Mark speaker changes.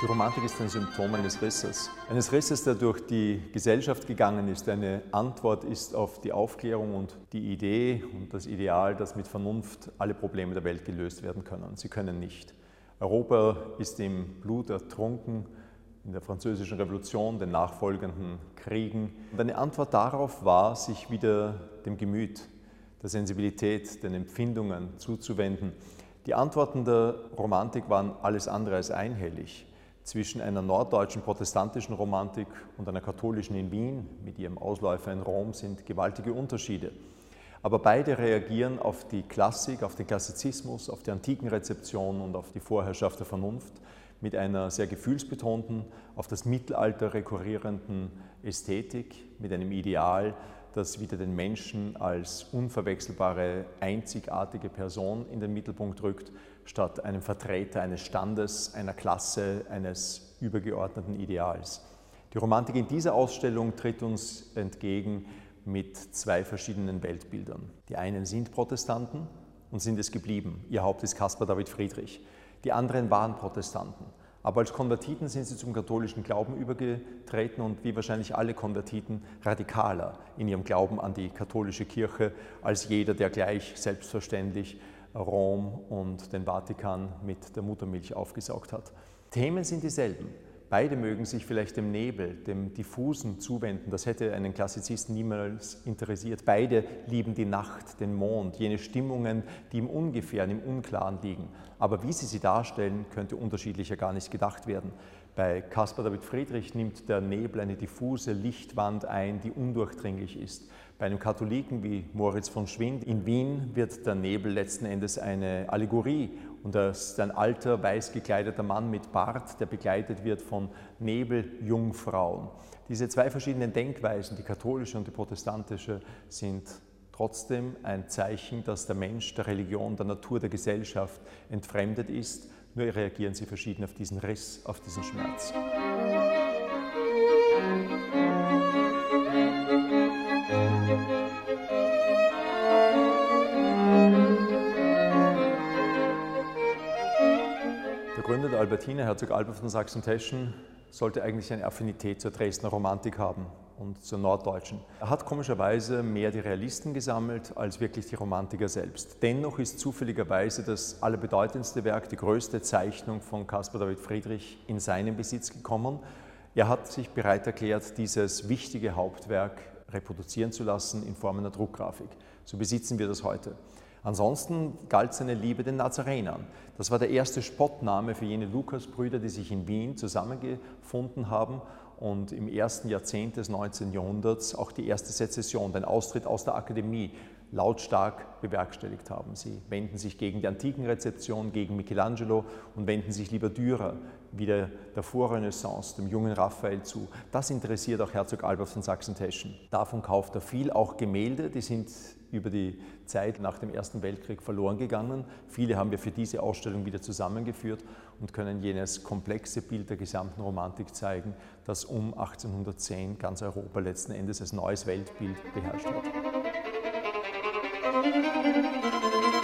Speaker 1: Die Romantik ist ein Symptom eines Risses. Eines Risses, der durch die Gesellschaft gegangen ist. Eine Antwort ist auf die Aufklärung und die Idee und das Ideal, dass mit Vernunft alle Probleme der Welt gelöst werden können. Sie können nicht. Europa ist im Blut ertrunken in der Französischen Revolution, den nachfolgenden Kriegen. Und eine Antwort darauf war, sich wieder dem Gemüt, der Sensibilität, den Empfindungen zuzuwenden. Die Antworten der Romantik waren alles andere als einhellig zwischen einer norddeutschen protestantischen Romantik und einer katholischen in Wien mit ihrem Ausläufer in Rom sind gewaltige Unterschiede. Aber beide reagieren auf die Klassik, auf den Klassizismus, auf die antiken Rezeption und auf die Vorherrschaft der Vernunft mit einer sehr gefühlsbetonten, auf das Mittelalter rekurrierenden Ästhetik, mit einem Ideal, das wieder den Menschen als unverwechselbare, einzigartige Person in den Mittelpunkt rückt, statt einem Vertreter eines Standes, einer Klasse, eines übergeordneten Ideals. Die Romantik in dieser Ausstellung tritt uns entgegen mit zwei verschiedenen Weltbildern. Die einen sind Protestanten und sind es geblieben. Ihr Haupt ist Caspar David Friedrich. Die anderen waren Protestanten. Aber als Konvertiten sind sie zum katholischen Glauben übergetreten und wie wahrscheinlich alle Konvertiten radikaler in ihrem Glauben an die katholische Kirche als jeder, der gleich selbstverständlich Rom und den Vatikan mit der Muttermilch aufgesaugt hat. Themen sind dieselben. Beide mögen sich vielleicht dem Nebel, dem Diffusen zuwenden. Das hätte einen Klassizisten niemals interessiert. Beide lieben die Nacht, den Mond, jene Stimmungen, die im Ungefähren, im Unklaren liegen. Aber wie sie sie darstellen, könnte unterschiedlicher gar nicht gedacht werden. Bei Caspar David Friedrich nimmt der Nebel eine diffuse Lichtwand ein, die undurchdringlich ist. Bei einem Katholiken wie Moritz von Schwind in Wien wird der Nebel letzten Endes eine Allegorie und das ist ein alter, weiß gekleideter Mann mit Bart, der begleitet wird von Nebeljungfrauen. Diese zwei verschiedenen Denkweisen, die katholische und die protestantische, sind trotzdem ein Zeichen, dass der Mensch der Religion, der Natur, der Gesellschaft entfremdet ist. Nur reagieren sie verschieden auf diesen Riss, auf diesen Schmerz. Gründer der Albertine, Herzog Albert von Sachsen-Teschen, sollte eigentlich eine Affinität zur Dresdner Romantik haben und zur Norddeutschen. Er hat komischerweise mehr die Realisten gesammelt als wirklich die Romantiker selbst. Dennoch ist zufälligerweise das allerbedeutendste Werk, die größte Zeichnung von Caspar David Friedrich in seinen Besitz gekommen. Er hat sich bereit erklärt, dieses wichtige Hauptwerk reproduzieren zu lassen in Form einer Druckgrafik. So besitzen wir das heute. Ansonsten galt seine Liebe den Nazarenern. Das war der erste Spottname für jene Lukasbrüder, die sich in Wien zusammengefunden haben und im ersten Jahrzehnt des 19. Jahrhunderts auch die erste Sezession, den Austritt aus der Akademie, lautstark bewerkstelligt haben. Sie wenden sich gegen die antiken Rezeption, gegen Michelangelo und wenden sich lieber Dürer, wieder der Vorrenaissance, dem jungen Raphael zu. Das interessiert auch Herzog Albert von Sachsen-Teschen. Davon kauft er viel, auch Gemälde, die sind über die Zeit nach dem Ersten Weltkrieg verloren gegangen. Viele haben wir für diese Ausstellung wieder zusammengeführt und können jenes komplexe Bild der gesamten Romantik zeigen, das um 1810 ganz Europa letzten Endes als neues Weltbild beherrscht hat. Thank you.